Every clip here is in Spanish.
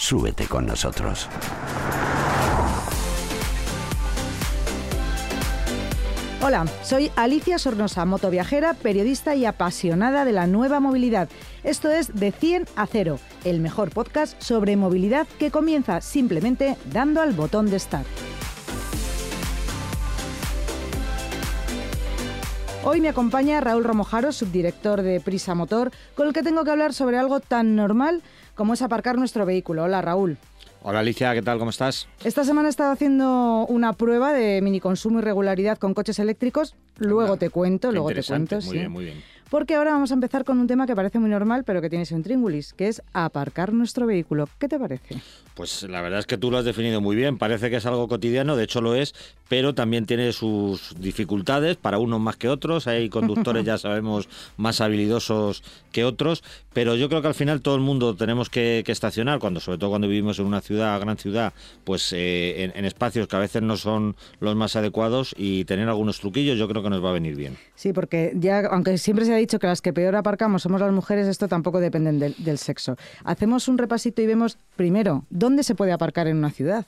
Súbete con nosotros. Hola, soy Alicia Sornosa, motoviajera, periodista y apasionada de la nueva movilidad. Esto es De 100 a 0, el mejor podcast sobre movilidad que comienza simplemente dando al botón de start. Hoy me acompaña Raúl Romojaro, subdirector de Prisa Motor, con el que tengo que hablar sobre algo tan normal como es aparcar nuestro vehículo. Hola Raúl. Hola Alicia, ¿qué tal? ¿Cómo estás? Esta semana he estado haciendo una prueba de mini consumo y regularidad con coches eléctricos. Luego te cuento, luego te cuento. Muy bien, muy bien. Porque ahora vamos a empezar con un tema que parece muy normal, pero que tiene su intríngulis, que es aparcar nuestro vehículo. ¿Qué te parece? Pues la verdad es que tú lo has definido muy bien. Parece que es algo cotidiano, de hecho lo es, pero también tiene sus dificultades para unos más que otros. Hay conductores, ya sabemos, más habilidosos que otros, pero yo creo que al final todo el mundo tenemos que, estacionar, cuando sobre todo cuando vivimos en una ciudad, gran ciudad, pues eh, en, en espacios que a veces no son los más adecuados y tener algunos truquillos yo creo que nos va a venir bien. Sí, porque ya, aunque siempre se dicho que las que peor aparcamos somos las mujeres, esto tampoco depende del, del sexo. Hacemos un repasito y vemos, primero, dónde se puede aparcar en una ciudad.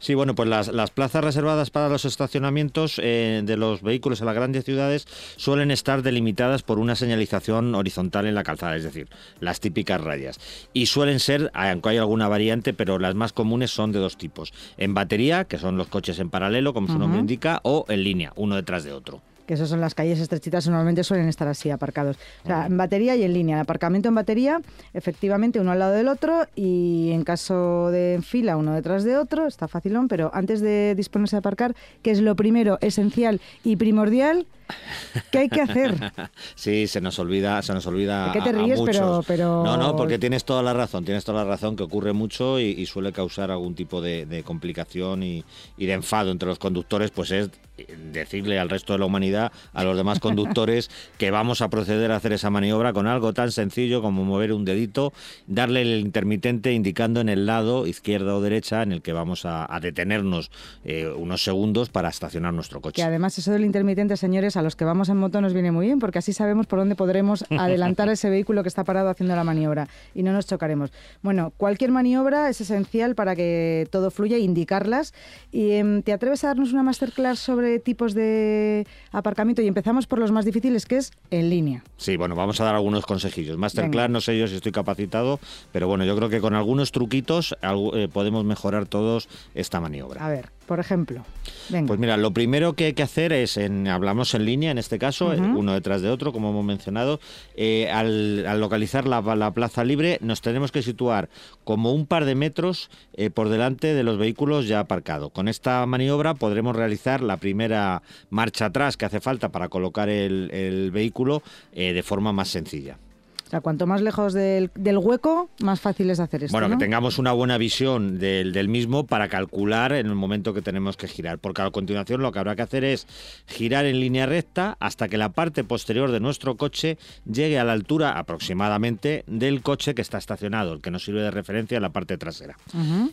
Sí, bueno, pues las, las, plazas reservadas para los estacionamientos eh, de los vehículos en las grandes ciudades suelen estar delimitadas por una señalización horizontal en la calzada, es decir, las típicas rayas. Y suelen ser, aunque hay alguna variante, pero las más comunes son de dos tipos. En batería, que son los coches en paralelo, como su nombre indica, o en línea, uno detrás de otro que esas son las calles estrechitas, normalmente suelen estar así aparcados. O sea, en batería y en línea. El aparcamiento en batería, efectivamente, uno al lado del otro y en caso de fila, uno detrás de otro, está facilón, pero antes de disponerse a aparcar, que es lo primero, esencial y primordial, ¿Qué hay que hacer? Sí, se nos olvida, se nos olvida. ¿Qué te ríes? pero, pero, No, no, porque tienes toda la razón, tienes toda la razón que ocurre mucho y, suele causar algún tipo de, complicación y, y, de enfado entre los conductores, pues es decirle al resto de la humanidad, a los demás conductores, que vamos a proceder a hacer esa maniobra con algo tan sencillo como mover un dedito, darle el intermitente indicando en el lado izquierda o derecha en el que vamos a, detenernos eh, unos segundos para estacionar nuestro coche. Que además eso del intermitente, señores, a los que vamos en moto nos viene muy bien porque así sabemos por dónde podremos adelantar ese vehículo que está parado haciendo la maniobra y no nos chocaremos. Bueno, cualquier maniobra es esencial para que todo fluya, indicarlas. ¿Y em, te atreves a darnos una masterclass sobre tipos de aparcamiento y empezamos por los más difíciles, que es en línea. Sí, bueno, vamos a dar algunos consejillos. Masterclass, no sé yo si estoy capacitado, pero bueno, yo creo que con algunos truquitos eh, podemos mejorar todos esta maniobra. A ver, por ejemplo. Pues mira, lo primero que hay que hacer es, en, hablamos en línea en este caso, uno detrás de otro, como hemos mencionado, eh, al, localizar la, plaza libre nos tenemos que situar como un par de metros eh, por delante de los vehículos ya aparcados. Con esta maniobra podremos realizar la primera marcha atrás que hace falta para colocar el, vehículo eh, de forma más sencilla. O sea, cuanto más lejos del, hueco, más fácil es hacer esto. Bueno, que tengamos una buena visión del, del, mismo para calcular en el momento que tenemos que girar. Porque a continuación lo que habrá que hacer es girar en línea recta hasta que la parte posterior de nuestro coche llegue a la altura aproximadamente del coche que está estacionado, el que nos sirve de referencia en la parte trasera.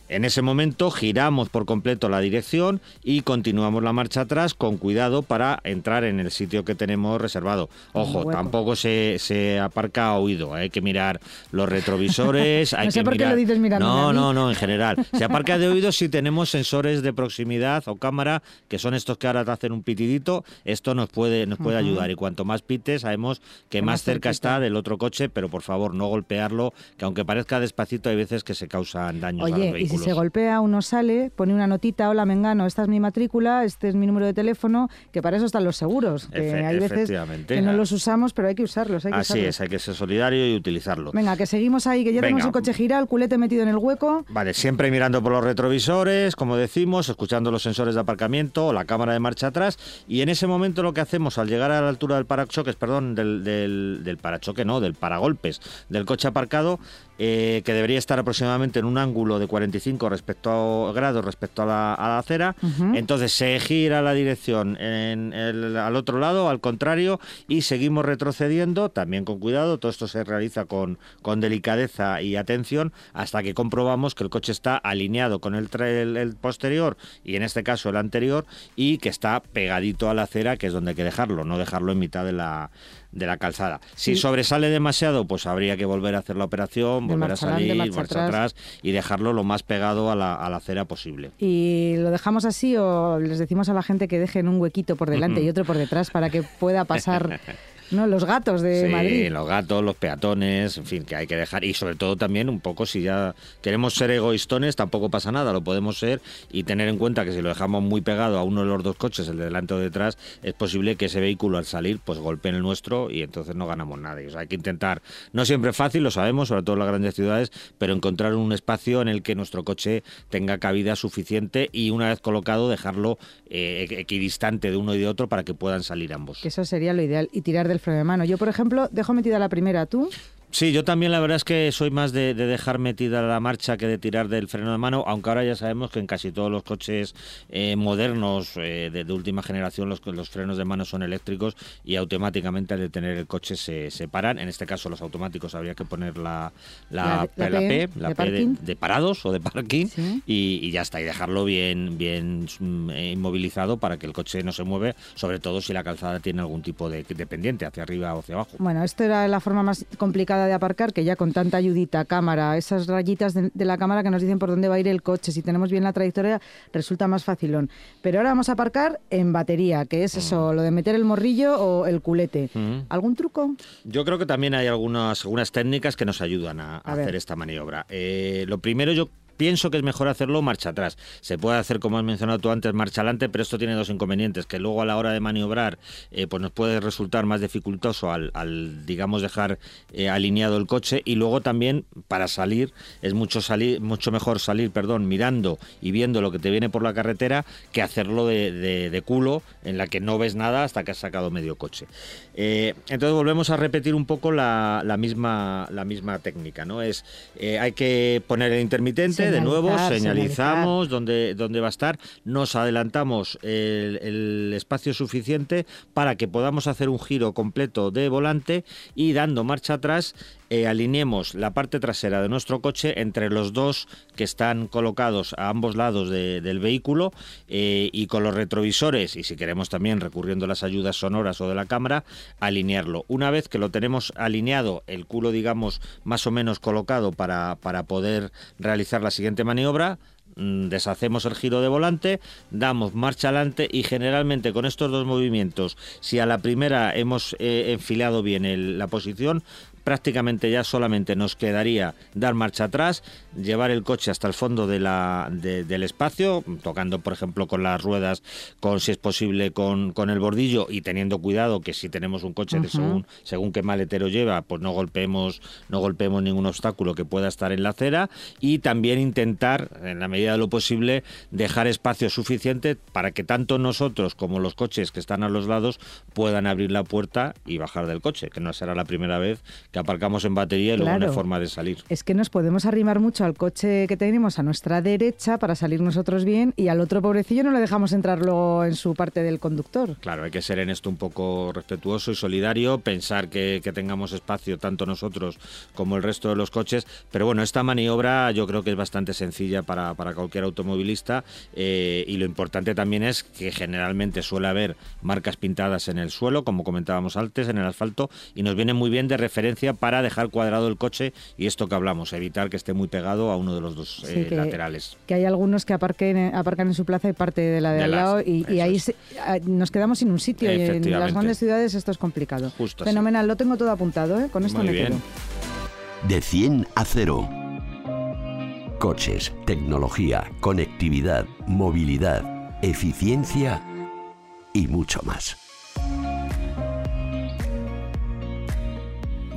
En ese momento giramos por completo la dirección y continuamos la marcha atrás con cuidado para entrar en el sitio que tenemos reservado. Ojo, tampoco se, se aparca hay que mirar los retrovisores. hay no sé que por mirar... qué lo dices mirando. No, no, no, en general. Se aparca de oído si tenemos sensores de proximidad o cámara, que son estos que ahora te hacen un pitidito. Esto nos puede, nos puede ayudar. Y cuanto más pites, sabemos que más, cerca está del otro coche, pero por favor, no golpearlo, que aunque parezca despacito, hay veces que se causan daños Oye, a los vehículos. y si se golpea, uno sale, pone una notita, hola, Mengano, esta es mi matrícula, este es mi número de teléfono, que para eso están los seguros. Que hay veces que no los usamos, pero hay que usarlos. Hay que Así es, hay que ser solidario y utilizarlo. Venga, que seguimos ahí, que ya tenemos el coche girado, el culete metido en el hueco. Vale, siempre mirando por los retrovisores, como decimos, escuchando los sensores de aparcamiento o la cámara de marcha atrás. Y en ese momento lo que hacemos al llegar a la altura del parachoques, perdón, del, del, parachoque, no, del paragolpes del coche aparcado, eh, que debería estar aproximadamente en un ángulo de 45 respecto a, grados respecto a la, acera. Entonces se gira la dirección en al otro lado, al contrario, y seguimos retrocediendo, también con cuidado. Todo esto se realiza con, con delicadeza y atención hasta que comprobamos que el coche está alineado con el, el posterior y en este caso el anterior y que está pegadito a la acera, que es donde hay que dejarlo, no dejarlo en mitad de la, de la calzada. Si sobresale demasiado, pues habría que volver a hacer la operación, volver a salir, marcha, atrás. y dejarlo lo más pegado a la, a la, acera posible. ¿Y lo dejamos así o les decimos a la gente que dejen un huequito por delante y otro por detrás para que pueda pasar ¿no? Los gatos de sí, los gatos, los peatones, en fin, que hay que dejar. Y sobre todo también un poco, si ya queremos ser egoístones, tampoco pasa nada, lo podemos ser y tener en cuenta que si lo dejamos muy pegado a uno de los dos coches, el de delante o detrás, es posible que ese vehículo al salir pues golpee en el nuestro y entonces no ganamos nada. O sea, hay que intentar, no siempre es fácil, lo sabemos, sobre todo en las grandes ciudades, pero encontrar un espacio en el que nuestro coche tenga cabida suficiente y una vez colocado dejarlo eh, equidistante de uno y de otro para que puedan salir ambos. eso sería lo ideal. Y tirar freno de mano. Yo, por ejemplo, dejo metida la primera, ¿tú? Sí, yo también la verdad es que soy más de, dejar metida la marcha que de tirar del freno de mano, aunque ahora ya sabemos que en casi todos los coches eh, modernos eh, de, última generación los, los frenos de mano son eléctricos y automáticamente al detener el coche se, paran. En este caso los automáticos habría que poner la, la, P, la P de, parados o de parking y, ya está, y dejarlo bien, bien mm, eh, inmovilizado para que el coche no se mueve, sobre todo si la calzada tiene algún tipo de, de pendiente hacia arriba o hacia abajo. Bueno, esto era la forma más complicada de aparcar, que ya con tanta ayudita, cámara, esas rayitas de, la cámara que nos dicen por dónde va a ir el coche, si tenemos bien la trayectoria, resulta más facilón. Pero ahora vamos a aparcar en batería, que es eso, mm. lo de meter el morrillo o el culete. Mm. ¿Algún truco? Yo creo que también hay algunas, algunas técnicas que nos ayudan a, hacer esta maniobra. Eh, lo primero, yo pienso que es mejor hacerlo marcha atrás. Se puede hacer, como has mencionado tú antes, marcha adelante, pero esto tiene dos inconvenientes, que luego a la hora de maniobrar eh, pues nos puede resultar más dificultoso al, digamos, dejar eh, alineado el coche y luego también para salir es mucho, salir, mucho mejor salir perdón, mirando y viendo lo que te viene por la carretera que hacerlo de, culo en la que no ves nada hasta que has sacado medio coche. Eh, entonces volvemos a repetir un poco la, misma, la misma técnica, ¿no? Es, hay que poner el intermitente, de nuevo, señalizamos dónde, dónde, va a estar, nos adelantamos el, espacio suficiente para que podamos hacer un giro completo de volante y dando marcha atrás eh, alineemos la parte trasera de nuestro coche entre los dos que están colocados a ambos lados del vehículo eh, y con los retrovisores y si queremos también recurriendo a las ayudas sonoras o de la cámara, alinearlo. Una vez que lo tenemos alineado, el culo digamos más o menos colocado para, para poder realizar la siguiente maniobra, mm, deshacemos el giro de volante, damos marcha adelante y generalmente con estos dos movimientos, si a la primera hemos eh, enfilado bien la posición, prácticamente ya solamente nos quedaría dar marcha atrás, llevar el coche hasta el fondo de la, del espacio, tocando por ejemplo con las ruedas, con si es posible con, con el bordillo y teniendo cuidado que si tenemos un coche de según, según qué maletero lleva, pues no golpeemos, no golpeemos ningún obstáculo que pueda estar en la acera y también intentar, en la medida de lo posible, dejar espacio suficiente para que tanto nosotros como los coches que están a los lados puedan abrir la puerta y bajar del coche, que no será la primera vez que aparcamos en batería y luego una forma de salir. Es que nos podemos arrimar mucho al coche que tenemos a nuestra derecha para salir nosotros bien y al otro pobrecillo no le dejamos entrar luego en su parte del conductor. Claro, hay que ser en esto un poco respetuoso y solidario, pensar que, tengamos espacio tanto nosotros como el resto de los coches, pero bueno, esta maniobra yo creo que es bastante sencilla para, cualquier automovilista eh, y lo importante también es que generalmente suele haber marcas pintadas en el suelo, como comentábamos antes, en el asfalto, y nos viene muy bien de referencia para dejar cuadrado el coche y esto que hablamos, evitar que esté muy pegado a uno de los dos eh, laterales. Que hay algunos que aparquen, aparcan en su plaza y parte de la de, al lado y, ahí nos quedamos sin un sitio y en las grandes ciudades esto es complicado. Fenomenal, lo tengo todo apuntado, ¿eh? con esto me quedo. De 100 a 0. Coches, tecnología, conectividad, movilidad, eficiencia y mucho más.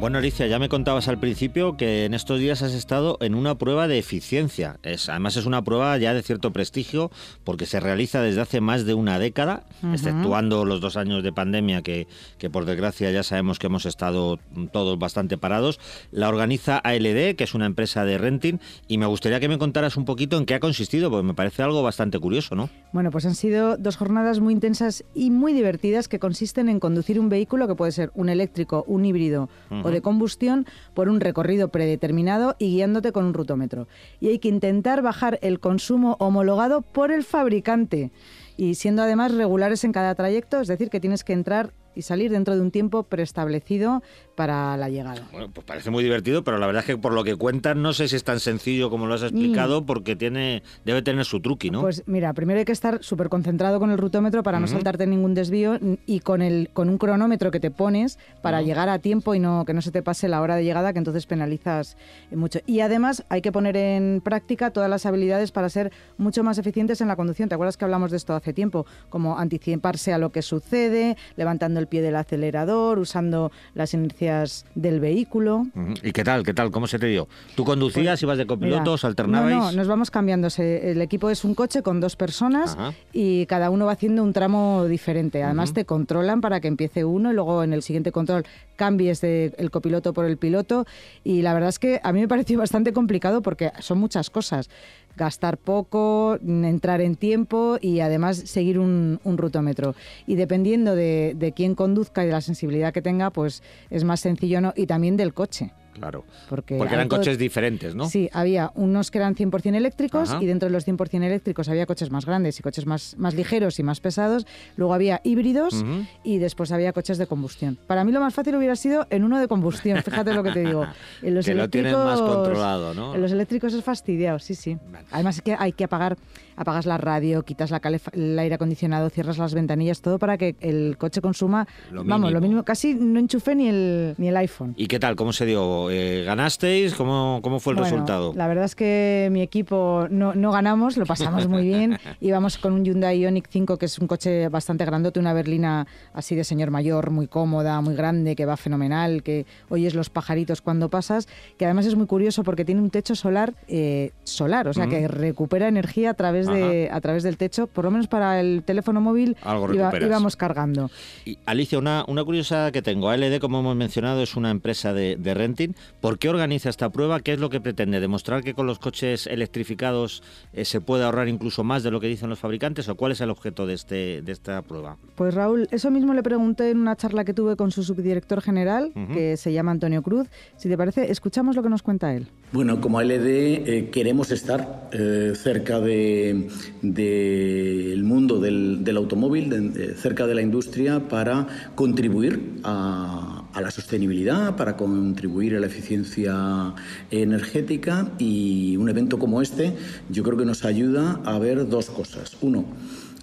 Bueno, Alicia, ya me contabas al principio que en estos días has estado en una prueba de eficiencia. Es, además es una prueba ya de cierto prestigio porque se realiza desde hace más de una década, exceptuando los dos años de pandemia que, que por desgracia ya sabemos que hemos estado todos bastante parados. La organiza ALD, que es una empresa de renting, y me gustaría que me contaras un poquito en qué ha consistido, porque me parece algo bastante curioso, ¿no? Bueno, pues han sido dos jornadas muy intensas y muy divertidas que consisten en conducir un vehículo que puede ser un eléctrico, un híbrido de combustión por un recorrido predeterminado y guiándote con un rutómetro. Y hay que intentar bajar el consumo homologado por el fabricante y siendo además regulares en cada trayecto, es decir, que tienes que entrar y salir dentro de un tiempo preestablecido para la llegada. Bueno, pues parece muy divertido, pero la verdad es que por lo que cuentas no sé si es tan sencillo como lo has explicado, mm. porque tiene debe tener su truqui, ¿no? Pues mira, primero hay que estar súper concentrado con el rutómetro para no saltarte ningún desvío y con el con un cronómetro que te pones para llegar a tiempo y no que no se te pase la hora de llegada, que entonces penalizas mucho. Y además hay que poner en práctica todas las habilidades para ser mucho más eficientes en la conducción. ¿Te acuerdas que hablamos de esto hace tiempo? Como anticiparse a lo que sucede, levantando el pie del acelerador, usando las inercias del vehículo. ¿Y qué tal? ¿Qué tal? ¿Cómo se te dio? ¿Tú conducías, pues, ibas de copilotos, alternabais? No, no, nos vamos cambiando. El equipo es un coche con dos personas y cada uno va haciendo un tramo diferente. Además te controlan para que empiece uno y luego en el siguiente control cambies de el copiloto por el piloto. Y la verdad es que a mí me pareció bastante complicado porque son muchas cosas gastar poco, entrar en tiempo y además seguir un, rutómetro. Y dependiendo de, de quién conduzca y de la sensibilidad que tenga, pues es más sencillo no y también del coche. Claro. Porque, eran coches diferentes, ¿no? Sí, había unos que eran 100% eléctricos y dentro de los 100% eléctricos había coches más grandes y coches más, más ligeros y más pesados. Luego había híbridos y después había coches de combustión. Para mí lo más fácil hubiera sido en uno de combustión, fíjate lo que te digo. En los que eléctricos, lo más controlado, ¿no? En los eléctricos es fastidiado, sí, sí. Además es que hay que apagar, apagas la radio, quitas la el aire acondicionado, cierras las ventanillas, todo para que el coche consuma, vamos, lo mínimo, casi no enchufe ni el, ni el iPhone. ¿Y qué tal? ¿Cómo se dio? Eh, ¿Ganasteis? ¿Cómo, ¿Cómo fue el resultado? La verdad es que mi equipo no, no ganamos, lo pasamos muy bien. Íbamos con un Hyundai Ioniq 5, que es un coche bastante grandote, una berlina así de señor mayor, muy cómoda, muy grande, que va fenomenal, que oyes los pajaritos cuando pasas, que además es muy curioso porque tiene un techo solar eh, solar, o sea que recupera energía a través, de, a través del techo, por lo menos para el teléfono móvil Algo íbamos cargando. Y, Alicia, una, una curiosidad que tengo, ALD, como hemos mencionado, es una empresa de, de renting. ¿Por qué organiza esta prueba? ¿Qué es lo que pretende? ¿Demostrar que con los coches electrificados eh, se puede ahorrar incluso más de lo que dicen los fabricantes? ¿O cuál es el objeto de, este, de esta prueba? Pues Raúl, eso mismo le pregunté en una charla que tuve con su subdirector general, que se llama Antonio Cruz. Si te parece, escuchamos lo que nos cuenta él. Bueno, como LD eh, queremos estar eh, cerca del de, mundo del, del automóvil, cerca de la industria, para contribuir a a la sostenibilidad, para contribuir a la eficiencia energética y un evento como este yo creo que nos ayuda a ver dos cosas. Uno,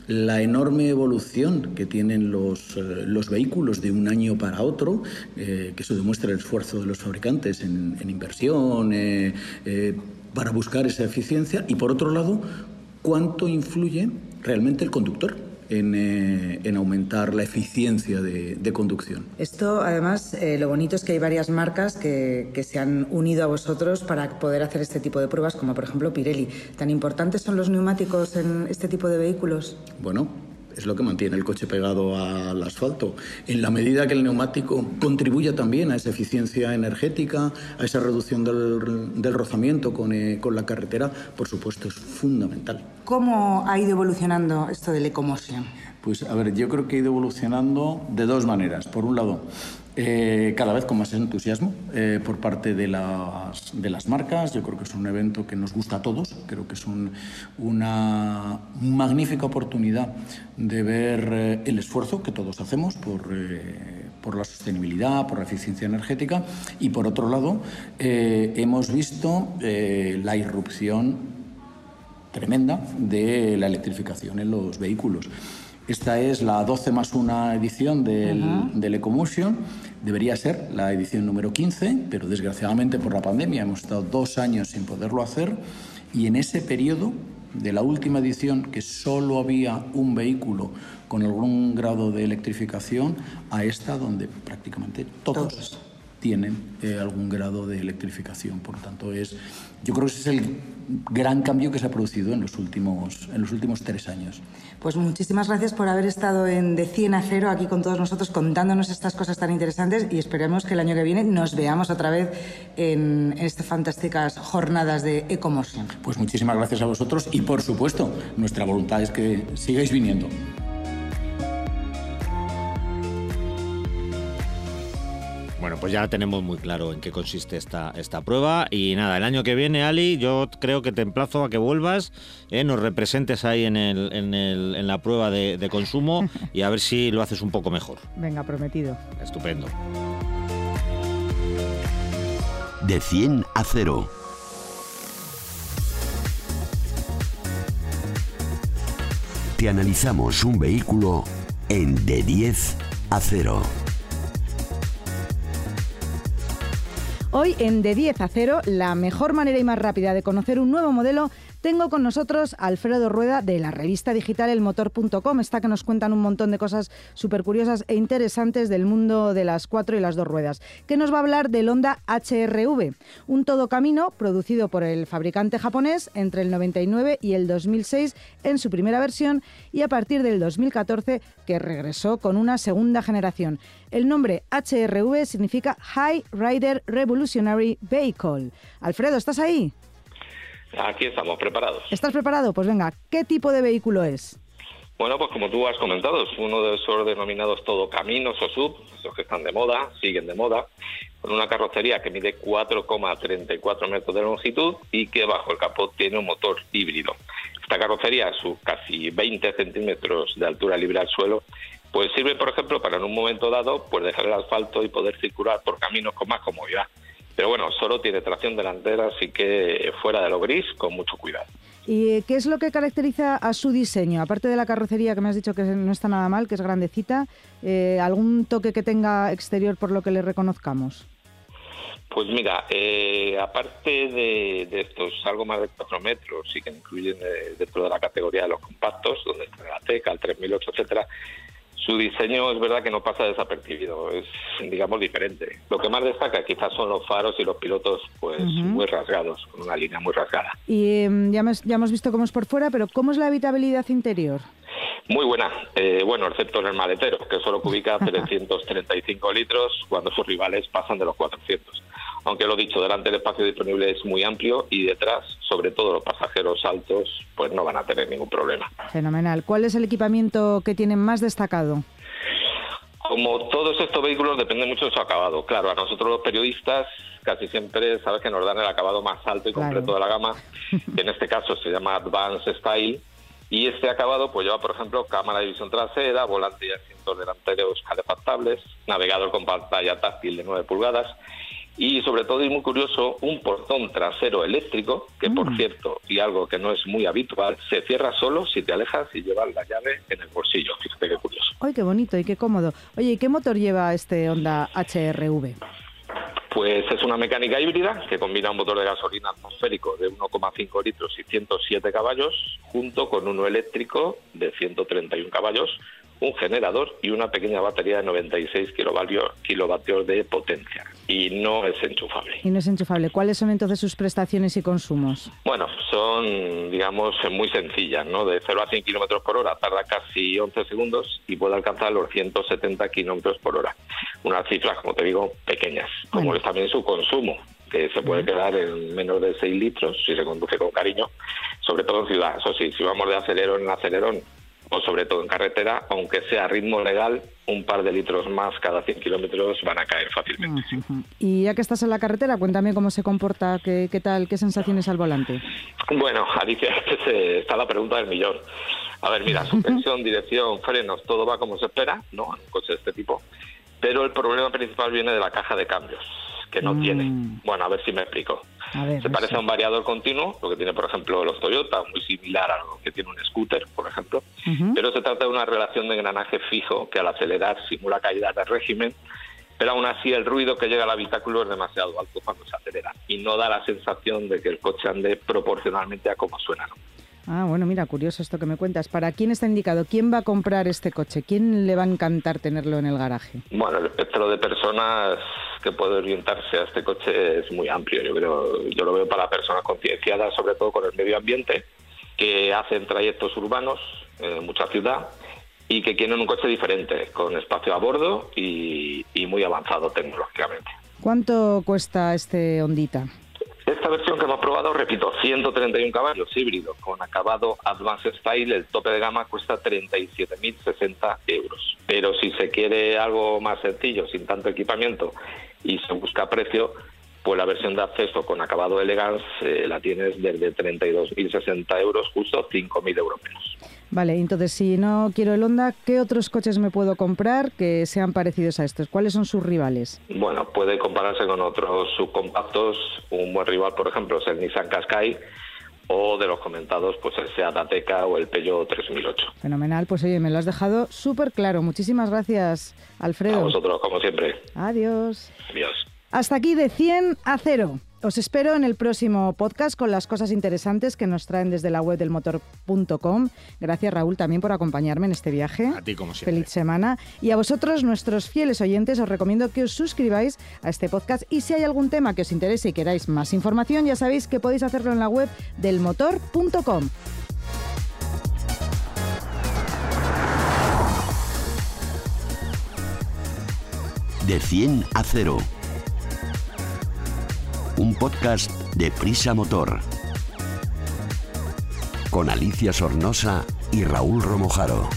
la enorme evolución que tienen los, eh, los vehículos de un año para otro, eh, que eso demuestra el esfuerzo de los fabricantes en, inversión, eh, para buscar esa eficiencia, y por otro lado, cuánto influye realmente el conductor eh, en, aumentar la eficiencia de, conducción. Esto, además, eh, lo bonito es que hay varias marcas que, que, se han unido a vosotros para poder hacer este tipo de pruebas, como por ejemplo Pirelli. ¿Tan importantes son los neumáticos en este tipo de vehículos? Bueno, es lo que mantiene el coche pegado al asfalto. En la medida que el neumático contribuya también a esa eficiencia energética, a esa reducción del, rozamiento con, eh, con, la carretera, por supuesto es fundamental. ¿Cómo ha ido evolucionando esto del Ecomotion? Pues a ver, yo creo que ha ido evolucionando de dos maneras. Por un lado, eh, cada vez con más entusiasmo eh, por parte de las, de las marcas. Yo creo que es un evento que nos gusta a todos. Creo que es una magnífica oportunidad de ver eh, el esfuerzo que todos hacemos por, por la sostenibilidad, por la eficiencia energética. Y por otro lado, hemos visto la irrupción tremenda de la electrificación en los vehículos. Esta es la 12 más 1 edición del, del Ecomotion. Debería ser la edición número 15, pero desgraciadamente por la pandemia hemos estado dos años sin poderlo hacer. Y en ese periodo de la última edición, que solo había un vehículo con algún grado de electrificación, a esta donde prácticamente todos, tienen eh, algún grado de electrificación. Por tanto, es, yo creo que ese es el gran cambio que se ha producido en los últimos, en los últimos tres años. Pues muchísimas gracias por haber estado en De 100 a 0 aquí con todos nosotros contándonos estas cosas tan interesantes y esperemos que el año que viene nos veamos otra vez en estas fantásticas jornadas de Ecomotion. Pues muchísimas gracias a vosotros y por supuesto nuestra voluntad es que sigáis viniendo. Bueno, pues ya tenemos muy claro en qué consiste esta, esta prueba. Y nada, el año que viene, Ali, yo creo que te emplazo a que vuelvas, eh, nos representes ahí en, el, en, el, en la prueba de, de consumo y a ver si lo haces un poco mejor. Venga, prometido. Estupendo. De 100 a 0. Te analizamos un vehículo en De 10 a 0. Hoy en De 10 a 0, la mejor manera y más rápida de conocer un nuevo modelo tengo con nosotros a Alfredo Rueda de la revista digital elmotor.com, esta que nos cuentan un montón de cosas súper curiosas e interesantes del mundo de las cuatro y las dos ruedas, que nos va a hablar del Honda HRV, un todocamino producido por el fabricante japonés entre el 99 y el 2006 en su primera versión y a partir del 2014 que regresó con una segunda generación. El nombre HRV significa High Rider Revolutionary Vehicle. Alfredo, ¿estás ahí? Aquí estamos, preparados. ¿Estás preparado? Pues venga, ¿qué tipo de vehículo es? Bueno, pues como tú has comentado, es uno de esos denominados todocaminos o sub, esos que están de moda, siguen de moda, con una carrocería que mide 4,34 metros de longitud y que bajo el capó tiene un motor híbrido. Esta carrocería, a sus casi 20 centímetros de altura libre al suelo, pues sirve, por ejemplo, para en un momento dado, pues dejar el asfalto y poder circular por caminos con más comodidad. Pero bueno, solo tiene tracción delantera, así que fuera de lo gris, con mucho cuidado. ¿Y qué es lo que caracteriza a su diseño? Aparte de la carrocería que me has dicho que no está nada mal, que es grandecita, eh, ¿algún toque que tenga exterior por lo que le reconozcamos? Pues mira, eh, aparte de, de, estos algo más de 4 metros y que incluyen eh, dentro de la categoría de los compactos, donde está la Teca, el 3008, etcétera, su diseño es verdad que no pasa desapercibido, es digamos diferente. Lo que más destaca quizás son los faros y los pilotos pues muy rasgados, con una línea muy rasgada. Y eh, ya, hemos, ya hemos visto cómo es por fuera, pero ¿cómo es la habitabilidad interior? Muy buena, eh, bueno, excepto en el maletero, que solo cubica 335 litros cuando sus rivales pasan de los 400 aunque lo dicho, delante el espacio disponible es muy amplio y detrás, sobre todo los pasajeros altos, pues no van a tener ningún problema. Fenomenal. ¿Cuál es el equipamiento que tienen más destacado? Como todos estos vehículos depende mucho de su acabado. Claro, a nosotros los periodistas casi siempre sabes que nos dan el acabado más alto y completo de la gama, que en este caso se llama Advanced Style. Y este acabado pues lleva, por ejemplo, cámara de visión trasera, volante y asientos delanteros calefactables, navegador con pantalla táctil de 9 pulgadas y sobre todo y muy curioso un portón trasero eléctrico que por Mm. cierto y algo que no es muy habitual se cierra solo si te alejas y llevas la llave en el bolsillo fíjate qué curioso ¡Ay, qué bonito y qué cómodo! Oye, ¿y qué motor lleva este Honda HRV? pues es una mecánica híbrida que combina un motor de gasolina atmosférico de 1,5 litros y 107 caballos junto con uno eléctrico de 131 caballos un generador y una pequeña batería de 96 kilovatios, kilovatios de potencia. Y no es enchufable. Y no es enchufable. ¿Cuáles son entonces sus prestaciones y consumos? Bueno, son, digamos, muy sencillas, ¿no? De 0 a 100 kilómetros por hora tarda casi 11 segundos y puede alcanzar los 170 kilómetros por hora. Unas cifras, como te digo, pequeñas. Como Bueno. es también su consumo, que se puede quedar en menos de 6 litros si se conduce con cariño, sobre todo en ciudad. Eso sí, si vamos de acelerón en acelerón o sobre todo en carretera, aunque sea a ritmo legal, un par de litros más cada 100 kilómetros van a caer fácilmente. Ujú. Y ya que estás en la carretera, cuéntame cómo se comporta, qué, qué tal, qué sensaciones al volante. Bueno, Alicia, este está la pregunta del millón. A ver, mira, suspensión, dirección, frenos, todo va como se espera, ¿no? En un coche de este tipo. Pero el problema principal viene de la caja de cambios, que no Mm. tiene. Bueno, a ver si me explico. Ver, Se parece a un variador continuo, lo que tiene, por ejemplo, los Toyota, muy similar a lo que tiene un scooter, por ejemplo. Pero se trata de una relación de engranaje fijo que al acelerar simula caídas de régimen, pero aún así el ruido que llega al habitáculo es demasiado alto cuando se acelera y no da la sensación de que el coche ande proporcionalmente a cómo suena. ¿no? Ah, bueno, mira, curioso esto que me cuentas. ¿Para quién está indicado? ¿Quién va a comprar este coche? ¿Quién le va a encantar tenerlo en el garaje? Bueno, el espectro de personas que puede orientarse a este coche es muy amplio. Yo creo, yo lo veo para personas concienciadas, sobre todo con el medio ambiente, que hacen trayectos urbanos en mucha ciudad y que quieren un coche diferente, con espacio a bordo y, y muy avanzado tecnológicamente. ¿Cuánto cuesta este Hondita? Esta versión que hemos probado, repito, 131 caballos híbrido con acabado Advanced Style, el tope de gama cuesta 37.060 euros. Pero si se quiere algo más sencillo, sin tanto equipamiento y se busca precio, pues la versión de acceso con acabado Elegance eh, la tienes desde 32.060 euros, justo 5.000 euros menos. Vale, entonces si no quiero el Honda, ¿qué otros coches me puedo comprar que sean parecidos a estos? ¿Cuáles son sus rivales? Bueno, puede compararse con otros subcompactos. Un buen rival, por ejemplo, es el Nissan Qashqai o de los comentados, pues el Seat Ateca o el Peugeot 3008. Fenomenal, pues oye, me lo has dejado súper claro. Muchísimas gracias, Alfredo. A vosotros, como siempre. Adiós. Adiós. Hasta aquí de 100 a 0. Os espero en el próximo podcast con las cosas interesantes que nos traen desde la web del motor.com. Gracias Raúl también por acompañarme en este viaje. A ti como siempre. Feliz semana. Y a vosotros, nuestros fieles oyentes, os recomiendo que os suscribáis a este podcast y si hay algún tema que os interese y queráis más información, ya sabéis que podéis hacerlo en la web del motor.com. De 100 a 0. Un podcast de Prisa Motor. Con Alicia Sornosa y Raúl Romojaro.